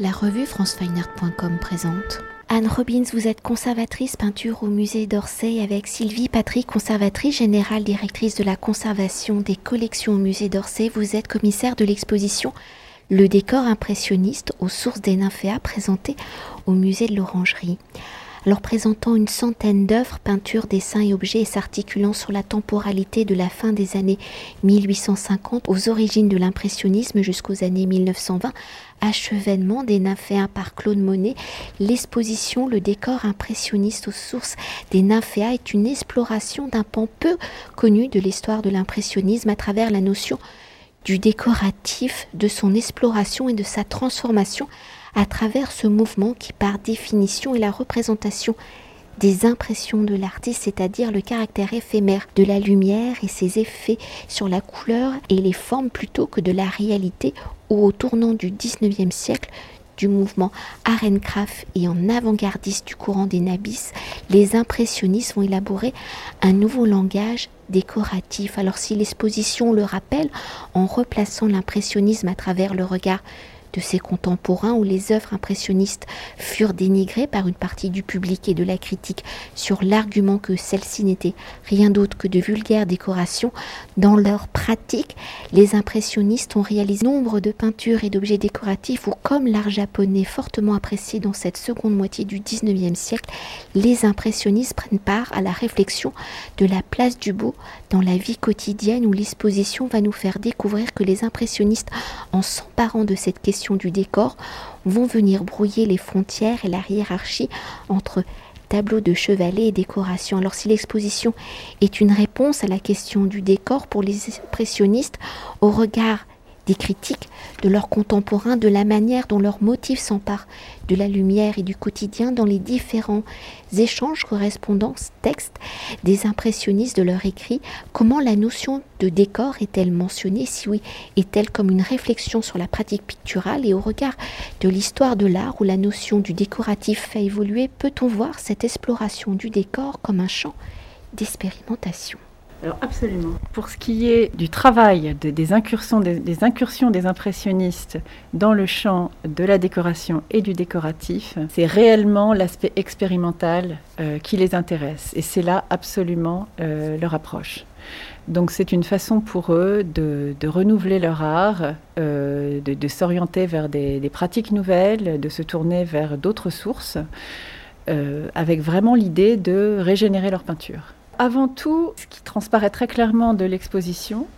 La revue francefineart.com présente. Anne Robbins, vous êtes conservatrice peinture au musée d'Orsay avec Sylvie Patrick, conservatrice générale directrice de la conservation des collections au musée d'Orsay. Vous êtes commissaire de l'exposition Le décor impressionniste aux sources des nymphéas présenté au musée de l'Orangerie alors présentant une centaine d'œuvres, peintures, dessins et objets et s'articulant sur la temporalité de la fin des années 1850 aux origines de l'impressionnisme jusqu'aux années 1920, achevènement des nymphéas par Claude Monet, l'exposition Le décor impressionniste aux sources des nymphéas est une exploration d'un pan peu connu de l'histoire de l'impressionnisme à travers la notion du décoratif, de son exploration et de sa transformation à travers ce mouvement qui par définition est la représentation des impressions de l'artiste, c'est-à-dire le caractère éphémère de la lumière et ses effets sur la couleur et les formes plutôt que de la réalité ou au tournant du 19e siècle du mouvement Arencraft et en avant-gardiste du courant des Nabis, les impressionnistes vont élaborer un nouveau langage décoratif. Alors si l'exposition le rappelle, en replaçant l'impressionnisme à travers le regard ses contemporains où les œuvres impressionnistes furent dénigrées par une partie du public et de la critique sur l'argument que celles-ci n'étaient rien d'autre que de vulgaires décorations. Dans leur pratique, les impressionnistes ont réalisé nombre de peintures et d'objets décoratifs où, comme l'art japonais fortement apprécié dans cette seconde moitié du XIXe siècle, les impressionnistes prennent part à la réflexion de la place du beau dans la vie quotidienne où l'exposition va nous faire découvrir que les impressionnistes, en s'emparant de cette question, du décor vont venir brouiller les frontières et la hiérarchie entre tableaux de chevalet et décoration. Alors si l'exposition est une réponse à la question du décor pour les impressionnistes au regard des critiques de leurs contemporains, de la manière dont leurs motifs s'emparent de la lumière et du quotidien dans les différents échanges, correspondances, textes des impressionnistes de leur écrit, comment la notion de décor est-elle mentionnée, si oui, est-elle comme une réflexion sur la pratique picturale? Et au regard de l'histoire de l'art où la notion du décoratif fait évoluer, peut-on voir cette exploration du décor comme un champ d'expérimentation? Alors absolument. Pour ce qui est du travail, des, incursions, des, impressionnistes dans le champ de la décoration et du décoratif, c'est réellement l'aspect expérimental euh, qui les intéresse. Et c'est là absolument euh, leur approche. Donc c'est une façon pour eux de, renouveler leur art, euh, de, s'orienter vers des, pratiques nouvelles, de se tourner vers d'autres sources, avec vraiment l'idée de régénérer leur peinture. Avant tout, ce qui transparaît très clairement de l'exposition,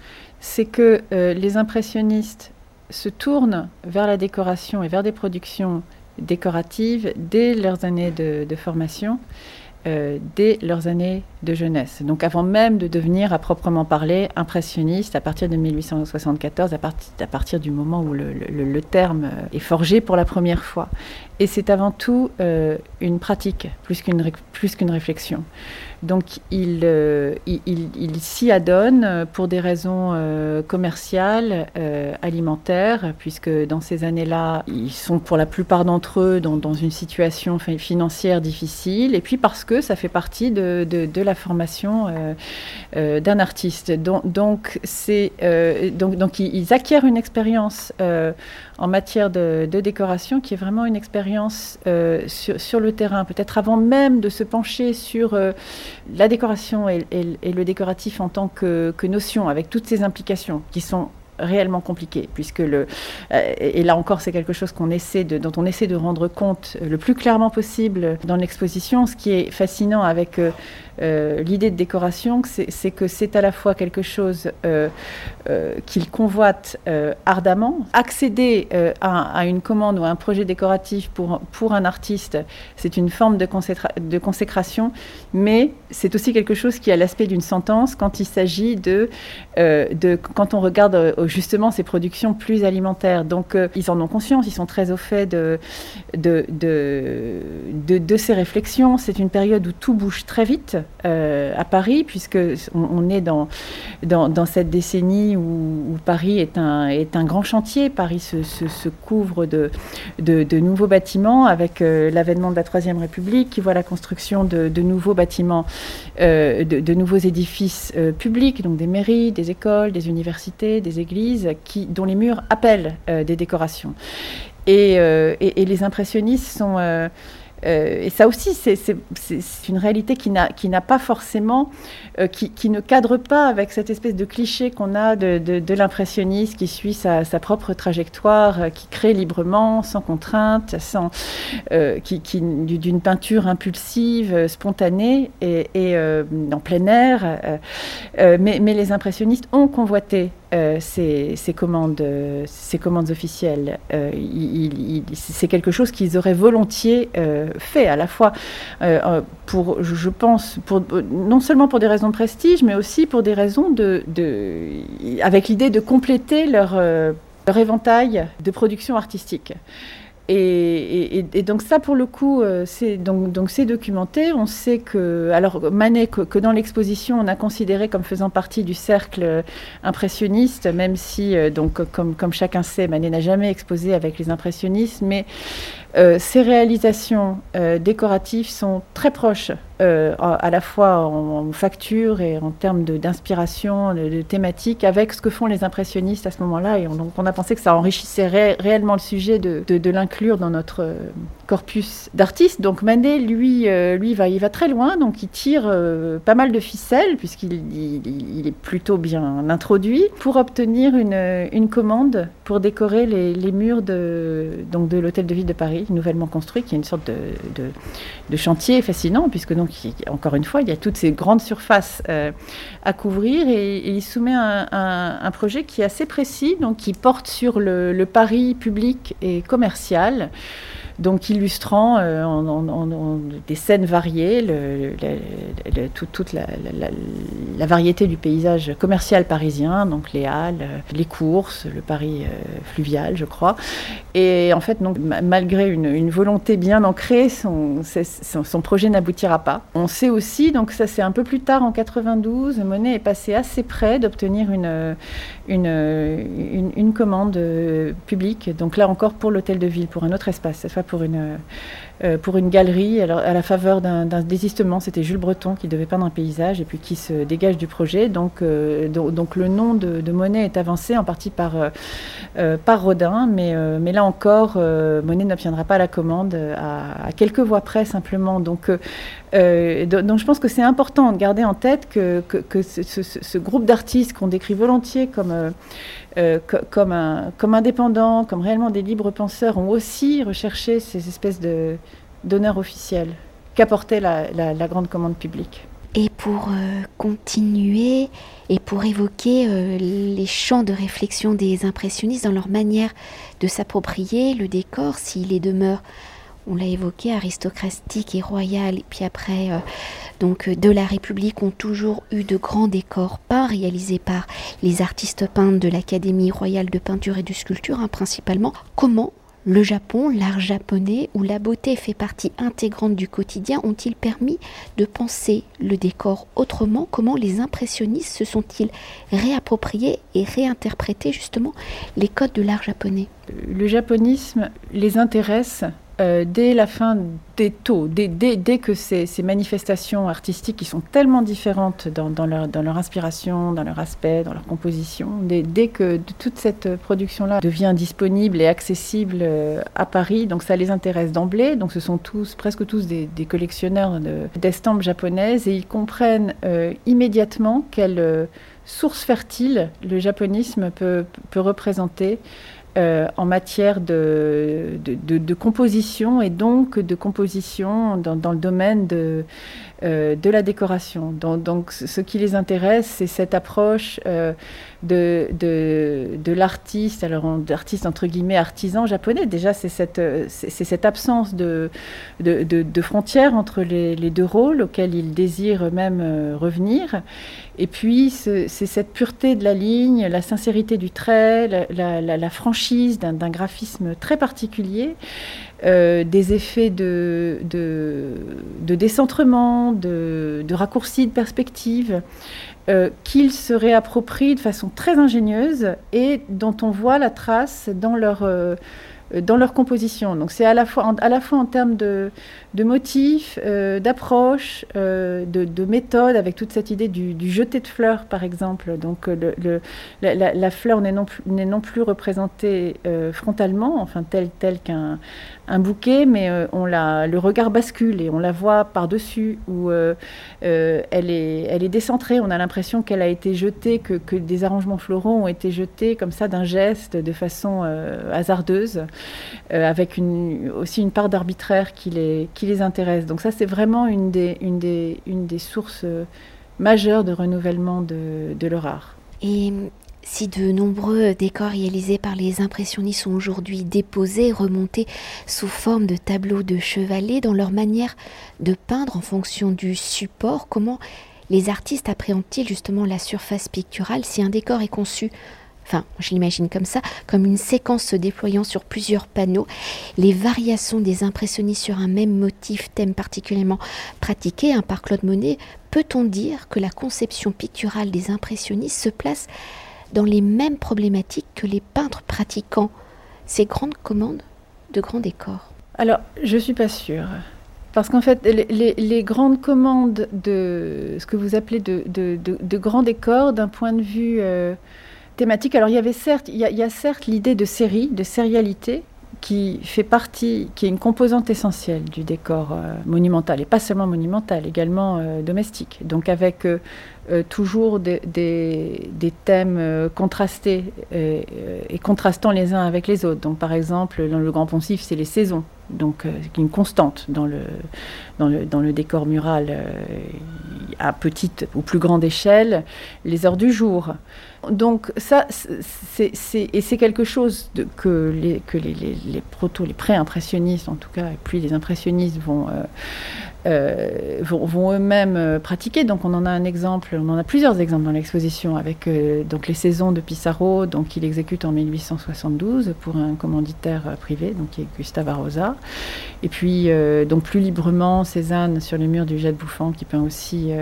c'est que euh, les impressionnistes se tournent vers la décoration et vers des productions décoratives dès leurs années de, formation, euh, dès leurs années de jeunesse. Donc avant même de devenir à proprement parler impressionniste à partir de 1874, à, partir du moment où le, terme euh, est forgé pour la première fois. Et c'est avant tout une pratique plus qu'une réflexion. Donc euh, il, il, s'y adonne pour des raisons euh, commerciales, euh, alimentaires, puisque dans ces années-là, ils sont pour la plupart d'entre eux dans, une situation financière difficile, et puis parce que ça fait partie de, la formation d'un artiste. Donc, donc, donc, donc ils, acquièrent une expérience en matière de, décoration qui est vraiment une expérience sur, le terrain, peut-être avant même de se pencher sur la décoration et, le décoratif en tant que, notion, avec toutes ces implications qui sont réellement compliquées, puisque le euh, et là encore c'est quelque chose qu'on essaie de, dont on essaie de rendre compte le plus clairement possible dans l'exposition. Ce qui est fascinant avec euh, euh, l'idée de décoration, c'est que c'est à la fois quelque chose euh, euh, qu'il convoite ardemment. Accéder à, une commande ou à un projet décoratif pour, pour un artiste, c'est une forme de, consécration, mais c'est aussi quelque chose qui a l'aspect d'une sentence quand il s'agit de, quand on regarde justement ces productions plus alimentaires. Donc ils en ont conscience, ils sont très au fait de, ces réflexions. C'est une période où tout bouge très vite. Euh, à Paris, puisque on, est dans, cette décennie où, Paris est un, est un grand chantier. Paris se, couvre de, nouveaux bâtiments avec euh, l'avènement de la Troisième République qui voit la construction de, nouveaux bâtiments, euh, de, nouveaux édifices publics, donc des mairies, des écoles, des universités, des églises, dont les murs appellent des décorations. Et, et, les impressionnistes sont euh, et ça aussi, c'est une réalité qui n'a pas forcément, euh, qui, ne cadre pas avec cette espèce de cliché qu'on a de, l'impressionniste qui suit sa, propre trajectoire, euh, qui crée librement, sans contrainte, sans, d'une peinture impulsive, spontanée et, en plein air. mais, les impressionnistes ont convoité euh, ces, commandes, ces commandes officielles. Euh, c'est quelque chose qu'ils auraient volontiers euh, fait, à la fois pour, je pense, non seulement pour des raisons de prestige, mais aussi pour des raisons de, avec l'idée de compléter leur éventail de production artistique. Et, donc ça, pour le coup, euh, c'est donc, donc documenté. On sait que, alors Manet, que, dans l'exposition, on a considéré comme faisant partie du cercle impressionniste, même si, euh, donc comme, comme chacun sait, Manet n'a jamais exposé avec les impressionnistes, mais euh, ces réalisations décoratives sont très proches euh, à la fois en, facture et en termes d'inspiration, de, de, thématique, avec ce que font les impressionnistes à ce moment-là. Et on, donc on a pensé que ça enrichissait réellement le sujet de, de, l'inclure dans notre euh, corpus d'artistes. Donc Manet, lui, euh, lui va, il va très loin, donc il tire pas mal de ficelles, puisqu'il il, est plutôt bien introduit, pour obtenir une, une commande pour décorer les, les, murs de, donc de l'hôtel de ville de Paris, nouvellement construit, qui est une sorte de, de chantier fascinant, puisque donc encore une fois, il y a toutes ces grandes surfaces euh, à couvrir. Et, il soumet un, projet qui est assez précis, donc qui porte sur le, le pari public et commercial donc illustrant euh, en, des scènes variées toute la, variété du paysage commercial parisien, donc les halles, les courses, le Paris euh, fluvial, je crois. Et en fait, donc, malgré une, volonté bien ancrée, son, son, projet n'aboutira pas. On sait aussi, donc ça c'est un peu plus tard en 92, Monet est passé assez près d'obtenir une, une, une, commande euh, publique, donc là encore pour l'hôtel de ville, pour un autre espace, cette fois pour une, euh, pour une galerie alors, à la faveur d'un désistement. C'était Jules Breton qui devait peindre un paysage et puis qui se dégage du projet. Donc, euh, donc, le nom de, Monet est avancé en partie par, par Rodin, mais, mais là encore, Monet n'obtiendra pas la commande à, quelques voix près simplement. Donc, donc, je pense que c'est important de garder en tête que, que, ce, groupe d'artistes qu'on décrit volontiers comme euh, comme, un, comme indépendants, comme réellement des libres penseurs, ont aussi recherché ces espèces de d'honneur officiel qu'apportait la, grande commande publique. Et pour euh, continuer et pour évoquer euh, les champs de réflexion des impressionnistes dans leur manière de s'approprier le décor, s'il est demeure on l'a évoqué, aristocratique et royal, et puis après, euh, donc euh, de la République ont toujours eu de grands décors peints réalisés par les artistes peintres de l'Académie royale de peinture et de sculpture, hein, principalement. Comment le Japon, l'art japonais, où la beauté fait partie intégrante du quotidien, ont-ils permis de penser le décor autrement? Comment les impressionnistes se sont-ils réappropriés et réinterprétés justement les codes de l'art japonais? Le japonisme les intéresse euh, dès la fin des taux, dès, que ces, manifestations artistiques qui sont tellement différentes dans, leur, inspiration, dans leur aspect, dans leur composition, dès, que toute cette production-là devient disponible et accessible euh, à Paris, donc ça les intéresse d'emblée. Donc ce sont tous, presque tous des, collectionneurs d'estampes japonaises et ils comprennent euh, immédiatement quelle source fertile le japonisme peut représenter euh, en matière de, de, composition et donc de composition dans, le domaine de, euh, de la décoration. Donc, donc, ce qui les intéresse, c'est cette approche euh, de, de, l'artiste, alors d'artiste entre guillemets artisan japonais. Déjà, c'est cette, c'est cette absence de, de, frontières entre les, deux rôles auxquels ils désirent même revenir. Et puis, c'est cette pureté de la ligne, la sincérité du trait, la, franchise d'un graphisme très particulier, euh, des effets de, de, décentrement, de, de raccourcis de perspective, euh, qu'ils se réapproprient de façon très ingénieuse et dont on voit la trace dans leur... Euh, dans leur composition. Donc c'est à la fois en, à la fois en termes de, de motifs, d'approche, de, de, méthode, avec toute cette idée du, du jeté de fleurs, par exemple. Donc la, fleur n'est non, non, plus représentée frontalement, enfin telle, telle qu'un un bouquet, mais on la, le regard bascule et on la voit par-dessus, où elle, est, elle est décentrée. On a l'impression qu'elle a été jetée, que, que, des arrangements floraux ont été jetés comme ça d'un geste, de façon hasardeuse. Euh, avec une, aussi une part d'arbitraire qui les, qui les intéresse. Donc ça, c'est vraiment une des, une, des, une des sources euh, majeures de renouvellement de, de leur art. Et si de nombreux décors réalisés par les impressionnistes sont aujourd'hui déposés, remontés sous forme de tableaux de chevalet, dans leur manière de peindre en fonction du support, comment les artistes appréhendent-ils justement la surface picturale si un décor est conçu enfin je l'imagine comme ça, comme une séquence se déployant sur plusieurs panneaux. Les variations des impressionnistes sur un même motif, thème particulièrement pratiqué hein, par Claude Monet, peut-on dire que la conception picturale des impressionnistes se place dans les mêmes problématiques que les peintres pratiquant ces grandes commandes de grands décors Alors, je ne suis pas sûre. Parce qu'en fait, les, grandes commandes de ce que vous appelez de, grands décors, d'un point de vue euh, thématique. Alors il y avait il y a, certes l'idée de série, de sérialité, qui fait partie, qui est une composante essentielle du décor euh, monumental, et pas seulement monumental, également euh, domestique. Donc avec euh, toujours des, thèmes contrastés et, et, contrastant les uns avec les autres. Donc par exemple, dans le Grand Poncif, c'est les saisons, donc une constante dans le, dans le, dans le décor mural à petite ou plus grande échelle, les heures du jour. Donc ça, c'est, et c'est quelque chose de, que, les, que les, proto, les pré-impressionnistes en tout cas, et puis les impressionnistes vont, euh, euh, vont, eux-mêmes euh, pratiquer. Donc on en a un exemple, on en a plusieurs exemples dans l'exposition avec donc les saisons de Pissarro, donc qu'il exécute en 1872 pour un commanditaire privé, donc qui est Gustave Arosa. Et puis donc plus librement Cézanne sur les murs du Jet Bouffant qui peint aussi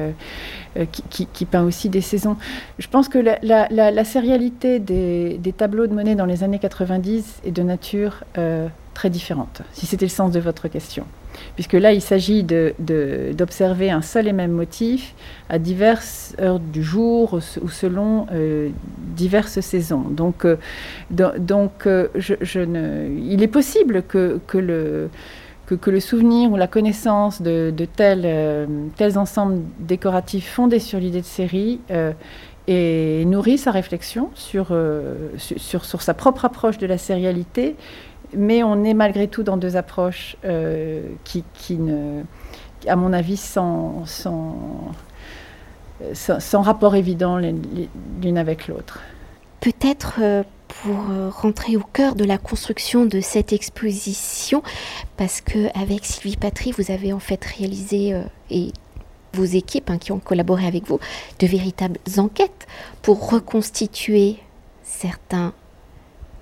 qui, qui, peint aussi des saisons. Je pense que la, la, sérialité des, tableaux de Monet dans les années 90 est de nature très différente, si c'était le sens de votre question puisque là, il s'agit d'observer un seul et même motif à diverses heures du jour ou selon euh, diverses saisons. Donc, euh, donc euh, il est possible que le que, le souvenir ou la connaissance de, euh, tels, ensembles décoratifs fondés sur l'idée de série euh, et nourrit sa réflexion sur, euh, sur, sa propre approche de la sérialité mais on est malgré tout dans deux approches euh, qui, ne, à mon avis, sans, sans, sans, rapport évident l'une avec l'autre. Peut-être euh, pour euh, rentrer au cœur de la construction de cette exposition, parce que avec Sylvie Patry, vous avez en fait réalisé et vos équipes hein, qui ont collaboré avec vous de véritables enquêtes pour reconstituer certains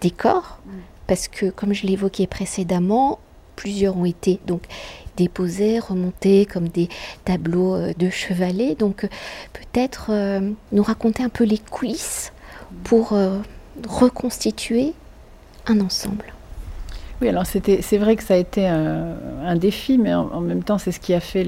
décors, mm. Parce que, comme je l'évoquais précédemment, plusieurs ont été donc déposés, remontés comme des tableaux euh, de chevalet. Donc, euh, peut-être euh, nous raconter un peu les coulisses pour reconstituer un ensemble. Oui, alors c'est vrai que ça a été un, défi, mais en, même temps, c'est ce qui a fait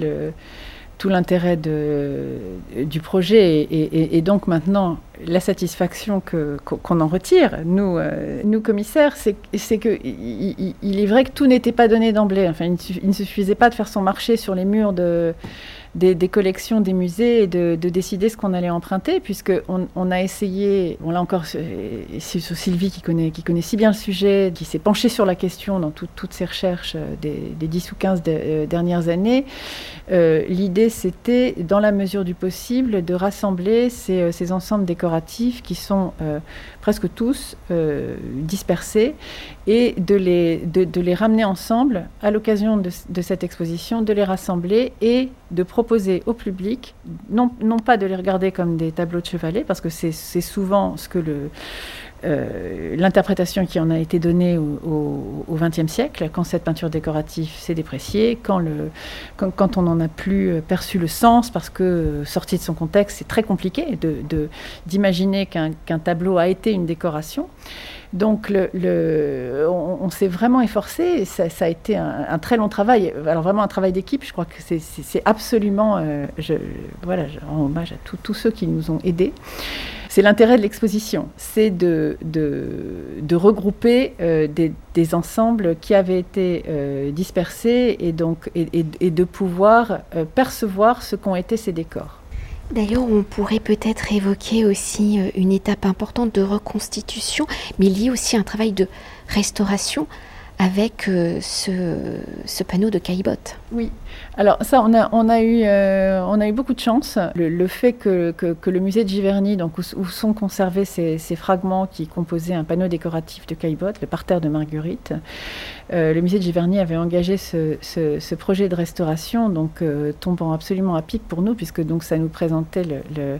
tout l'intérêt du projet et, donc maintenant la satisfaction qu'on en retire, nous, euh, nous commissaires, c'est que il, il, est vrai que tout n'était pas donné d'emblée. Enfin, il ne suffisait pas de faire son marché sur les murs de des, collections des musées et de, décider ce qu'on allait emprunter, puisqu'on on a essayé, on l'a encore, c'est Sylvie qui connaît, si bien le sujet, qui s'est penchée sur la question dans toutes ses recherches euh, des, des, 10 ou 15 euh, dernières années. Euh, l'idée, c'était, dans la mesure du possible, de rassembler ces, ces ensembles décoratifs qui sont presque tous dispersés et de les, de, les ramener ensemble à l'occasion de, de cette exposition, de les rassembler et de proposer au public, non, non pas de les regarder comme des tableaux de chevalet, parce que c'est souvent ce que le, euh, l'interprétation qui en a été donnée au XXe siècle, quand cette peinture décorative s'est dépréciée, quand, on n'en a plus euh, perçu le sens, parce que euh, sorti de son contexte, c'est très compliqué d'imaginer qu'un tableau a été une décoration. Donc on, s'est vraiment efforcé, ça, a été un, très long travail, alors vraiment un travail d'équipe, je crois que c'est absolument, je, voilà, en hommage à tous ceux qui nous ont aidés. C'est l'intérêt de l'exposition, c'est de, regrouper euh, des, ensembles qui avaient été euh, dispersés et, donc, et, de pouvoir euh, percevoir ce qu'ont été ces décors. D'ailleurs, on pourrait peut-être évoquer aussi une étape importante de reconstitution, mais il y a aussi un travail de restauration avec ce, panneau de Caillebotte. Oui, alors ça, on a, euh, eu beaucoup de chance. Le, fait que, que, le musée de Giverny, donc où, sont conservés ces, ces, fragments qui composaient un panneau décoratif de Caillebotte, le parterre de Marguerite, euh, le musée de Giverny avait engagé ce, projet de restauration, donc euh, tombant absolument à pic pour nous, puisque donc ça nous présentait le,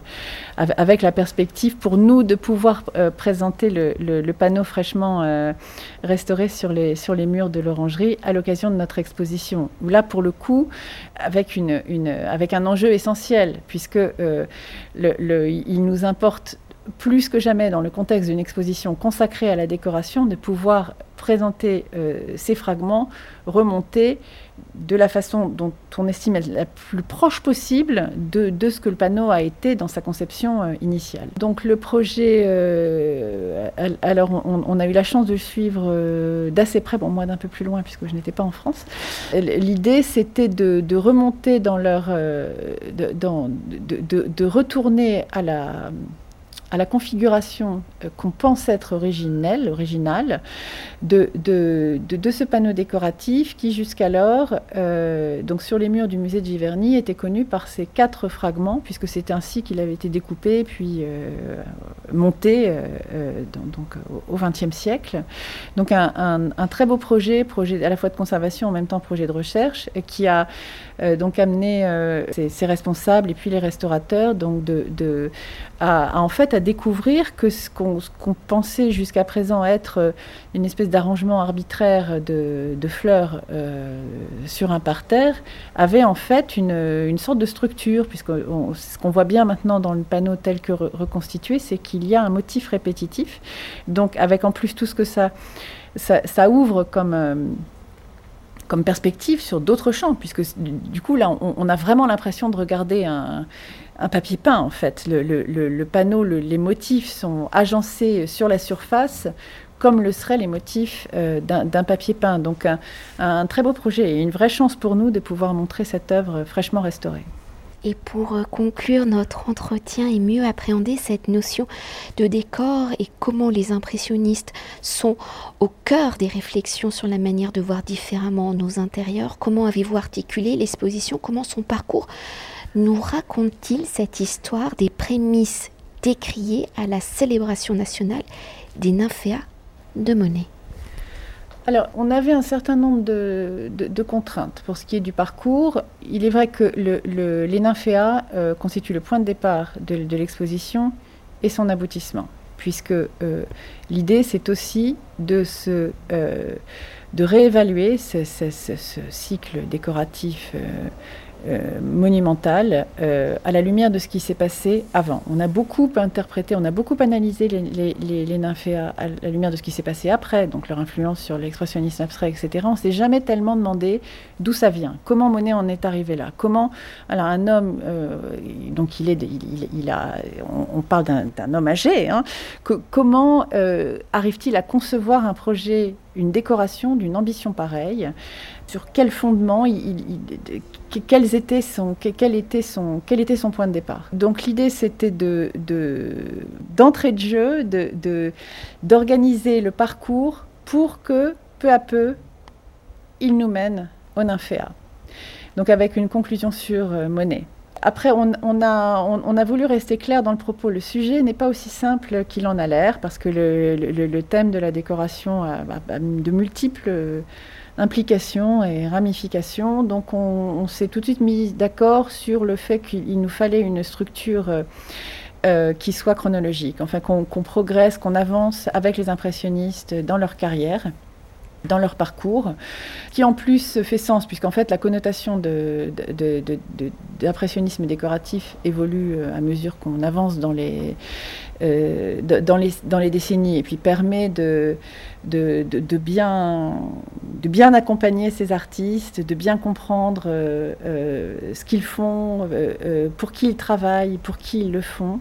avec la perspective pour nous de pouvoir présenter le, panneau fraîchement restauré sur les, sur les murs de l'orangerie à l'occasion de notre exposition. Là, pour le coup, avec, une, avec un enjeu essentiel, puisque euh, il nous importe plus que jamais dans le contexte d'une exposition consacrée à la décoration de pouvoir présenter euh, ces fragments remontés de la façon dont on estime être la plus proche possible de, de, ce que le panneau a été dans sa conception euh, initiale. Donc le projet, euh, alors on, a eu la chance de le suivre d'assez près, bon moi d'un peu plus loin puisque je n'étais pas en France. L'idée c'était de, remonter dans leur, de, de retourner à la à la configuration euh, qu'on pense être originelle, originale de, de, de, ce panneau décoratif qui jusqu'alors, euh, donc sur les murs du musée de Giverny, était connu par ces quatre fragments, puisque c'est ainsi qu'il avait été découpé puis euh, monté donc, au XXe siècle. Donc un, un, très beau projet, projet à la fois de conservation, en même temps projet de recherche, qui a donc amené ses, responsables et puis les restaurateurs donc de à, en fait à découvrir que ce qu'on pensait jusqu'à présent être euh, une espèce d'arrangement arbitraire de, fleurs euh, sur un parterre avait en fait une, une sorte de structure, puisque ce qu'on voit bien maintenant dans le panneau tel que reconstitué, c'est qu'il y a un motif répétitif. Donc avec en plus tout ce que ça, ouvre comme... Euh, comme perspective sur d'autres champs, puisque du coup, là, on, a vraiment l'impression de regarder un, papier peint, en fait. Le, panneau, les motifs sont agencés sur la surface comme le seraient les motifs euh, d'un papier peint. Donc un, un, très beau projet et une vraie chance pour nous de pouvoir montrer cette œuvre fraîchement restaurée. Et pour euh, conclure notre entretien et mieux appréhender cette notion de décor et comment les impressionnistes sont au cœur des réflexions sur la manière de voir différemment nos intérieurs, comment avez-vous articulé l'exposition, comment son parcours nous raconte-t-il cette histoire des prémices décriées à la célébration nationale des nymphéas de Monet? Alors, on avait un certain nombre de, contraintes pour ce qui est du parcours. Il est vrai que les nymphéas euh, constituent le point de départ de, l'exposition et son aboutissement, puisque euh, l'idée, c'est aussi de, euh, de réévaluer ce, cycle décoratif euh, monumentale euh, à la lumière de ce qui s'est passé avant. On a beaucoup interprété, on a beaucoup analysé les, les, à la lumière de ce qui s'est passé après, donc leur influence sur l'expressionnisme abstrait, etc. On s'est jamais tellement demandé d'où ça vient, comment Monet en est arrivé là, comment alors un homme, euh, donc il est, il, a, on, parle d'un homme âgé, hein, comment arrive-t-il à concevoir un projet, une décoration d'une ambition pareille sur quel fondement, quels étaient son, quel, était son, quel était son point de départ? Donc l'idée, c'était de, d'entrée de, jeu, de, d'organiser le parcours pour que, peu à peu, il nous mène au nymphéa. Donc avec une conclusion sur euh, Monet. Après, on, a, voulu rester clair dans le propos. Le sujet n'est pas aussi simple qu'il en a l'air, parce que le, thème de la décoration a, de multiples implications et ramifications. Donc on, s'est tout de suite mis d'accord sur le fait qu'il nous fallait une structure euh, qui soit chronologique, enfin qu'on progresse, qu'on avance avec les impressionnistes dans leur carrière. Dans leur parcours, qui en plus fait sens, puisqu'en fait la connotation d'impressionnisme décoratif évolue euh, à mesure qu'on avance dans les, euh, dans, les, dans les décennies, et puis permet de, de, de bien, de bien accompagner ces artistes, de bien comprendre euh, ce qu'ils font, pour qui ils travaillent, pour qui ils le font.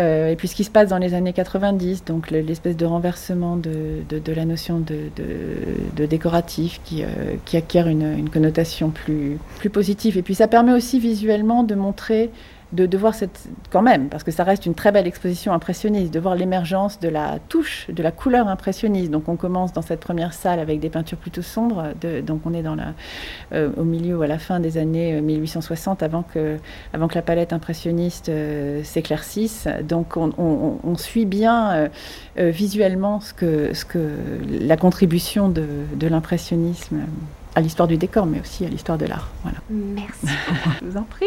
Euh, et puis ce qui se passe dans les années 90, donc l'espèce de renversement de, la notion de, décoratif qui, euh, qui acquiert une, connotation plus positive. Et puis ça permet aussi visuellement de montrer de, voir cette, quand même, parce que ça reste une très belle exposition impressionniste, de voir l'émergence de la touche, de la couleur impressionniste. Donc on commence dans cette première salle avec des peintures plutôt sombres, donc on est dans la, euh, au milieu ou à la fin des années 1860, euh, avant que, avant que la palette impressionniste euh, s'éclaircisse. Donc on, suit bien visuellement ce que, ce que, la contribution de, de l'impressionnisme à l'histoire du décor, mais aussi à l'histoire de l'art. Voilà. Merci. Je vous en prie.